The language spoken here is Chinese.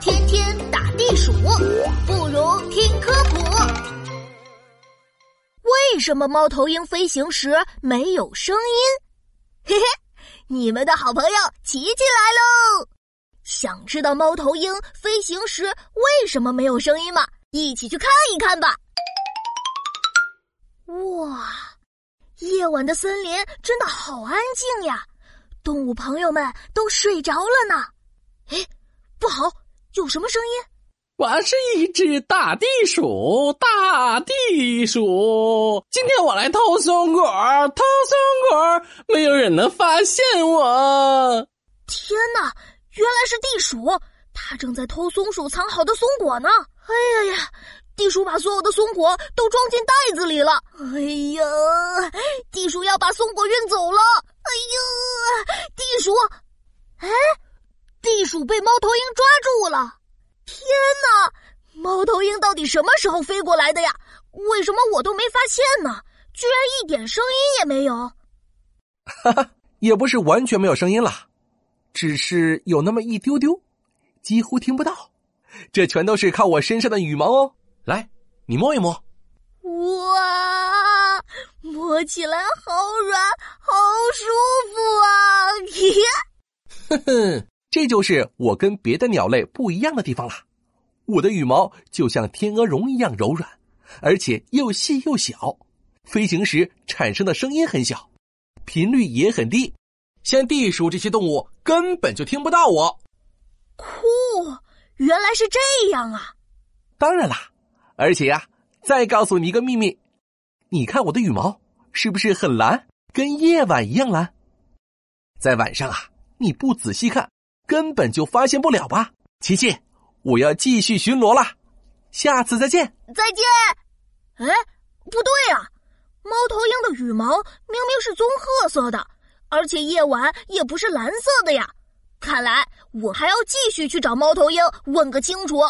天天打地鼠，不如听科普。为什么猫头鹰飞行时没有声音？嘿嘿，你们的好朋友琪琪来喽！想知道猫头鹰飞行时为什么没有声音吗？一起去看一看吧！哇，夜晚的森林真的好安静呀，动物朋友们都睡着了呢。有什么声音？我是一只大地鼠，大地鼠。今天我来偷松果，偷松果，没有人能发现我。天哪！原来是地鼠，它正在偷松鼠藏好的松果呢。哎呀呀，地鼠把所有的松果都装进袋子里了。哎呀，地鼠要把松果运走了。哎呀，地鼠，哎，地鼠被猫头鹰抓住了。天哪，猫头鹰到底什么时候飞过来的呀？为什么我都没发现呢？居然一点声音也没有。哈哈，也不是完全没有声音了。只是有那么一丢丢，几乎听不到。这全都是靠我身上的羽毛哦。来，你摸一摸。哇，摸起来好软，好舒服啊！耶，哼哼，这就是我跟别的鸟类不一样的地方啦。我的羽毛就像天鹅绒一样柔软，而且又细又小，飞行时产生的声音很小，频率也很低。像地鼠这些动物根本就听不到我。酷，原来是这样啊！当然啦，而且呀，再告诉你一个秘密，你看我的羽毛是不是很蓝，跟夜晚一样蓝？在晚上啊，你不仔细看，根本就发现不了吧？琪琪，我要继续巡逻了，下次再见。再见。哎，不对啊，猫头鹰的羽毛明明是棕褐色的。而且夜晚也不是蓝色的呀，看来我还要继续去找猫头鹰问个清楚。